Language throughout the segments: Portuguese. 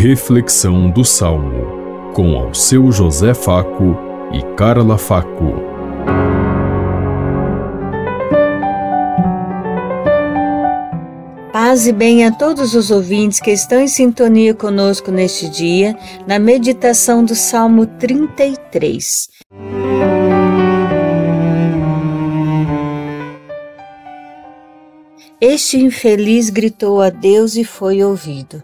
Reflexão do Salmo, com ao seu José Faco e Carla Faco. Paz e bem a todos os ouvintes que estão em sintonia conosco neste dia, na meditação do Salmo 33. Este infeliz gritou a Deus e foi ouvido.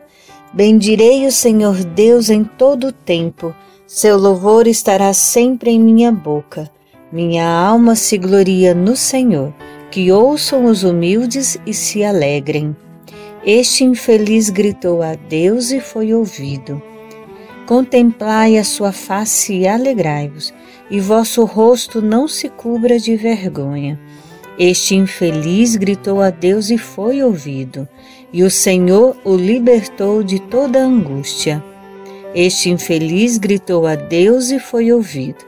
Bendirei o Senhor Deus em todo o tempo, seu louvor estará sempre em minha boca. Minha alma se gloria no Senhor, que ouçam os humildes e se alegrem. Este infeliz gritou a Deus e foi ouvido. Contemplai a sua face e alegrai-vos, e vosso rosto não se cubra de vergonha. Este infeliz gritou a Deus e foi ouvido, e o Senhor o libertou de toda angústia. Este infeliz gritou a Deus e foi ouvido.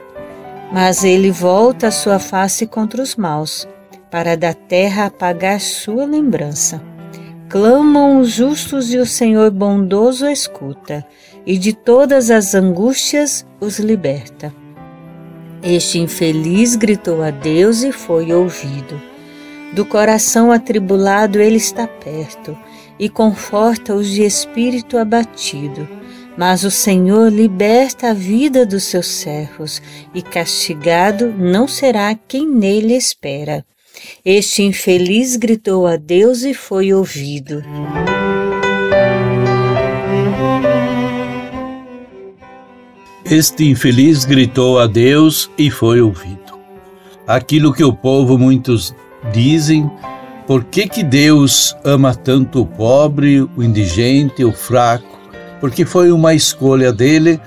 Mas ele volta a sua face contra os maus, para da terra apagar sua lembrança. Clamam os justos e o Senhor bondoso escuta, e de todas as angústias os liberta. Este infeliz gritou a Deus e foi ouvido. Do coração atribulado ele está perto e conforta os de espírito abatido. Mas o Senhor liberta a vida dos seus servos, e castigado não será quem nele espera. Este infeliz gritou a Deus e foi ouvido. Este infeliz gritou a Deus e foi ouvido. Aquilo que o povo muitos dizem, por que, que Deus ama tanto o pobre, o indigente, o fraco? Porque foi uma escolha dele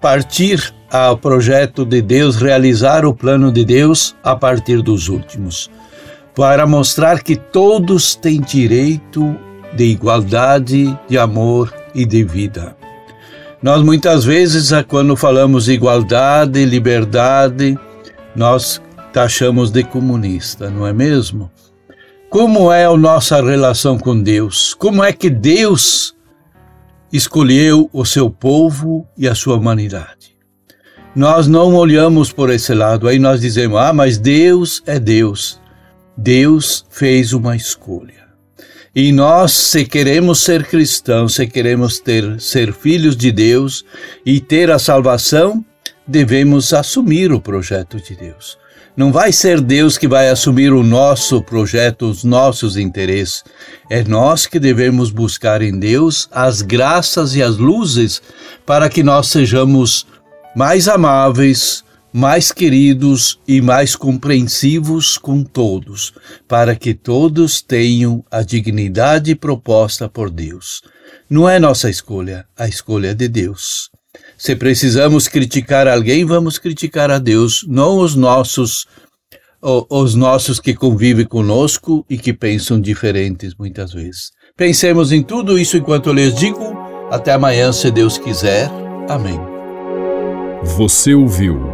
partir ao projeto de Deus, realizar o plano de Deus a partir dos últimos, para mostrar que todos têm direito de igualdade, de amor e de vida. Nós muitas vezes, quando falamos igualdade, liberdade, nós taxamos de comunista, não é mesmo? Como é a nossa relação com Deus? Como é que Deus escolheu o seu povo e a sua humanidade? Nós não olhamos por esse lado, aí nós dizemos: ah, mas Deus é Deus. Deus fez uma escolha. E nós, se queremos ser cristãos, se queremos ter, ser filhos de Deus e ter a salvação, devemos assumir o projeto de Deus. Não vai ser Deus que vai assumir o nosso projeto, os nossos interesses. É nós que devemos buscar em Deus as graças e as luzes para que nós sejamos mais amáveis, mais queridos e mais compreensivos com todos, para que todos tenham a dignidade proposta por Deus. Não é nossa escolha, a escolha de Deus. Se precisamos criticar alguém, vamos criticar a Deus, não os nossos os nossos que convivem conosco e que pensam diferentes muitas vezes. Pensemos em tudo isso enquanto eu lhes digo. Até amanhã, se Deus quiser. Amém. Você ouviu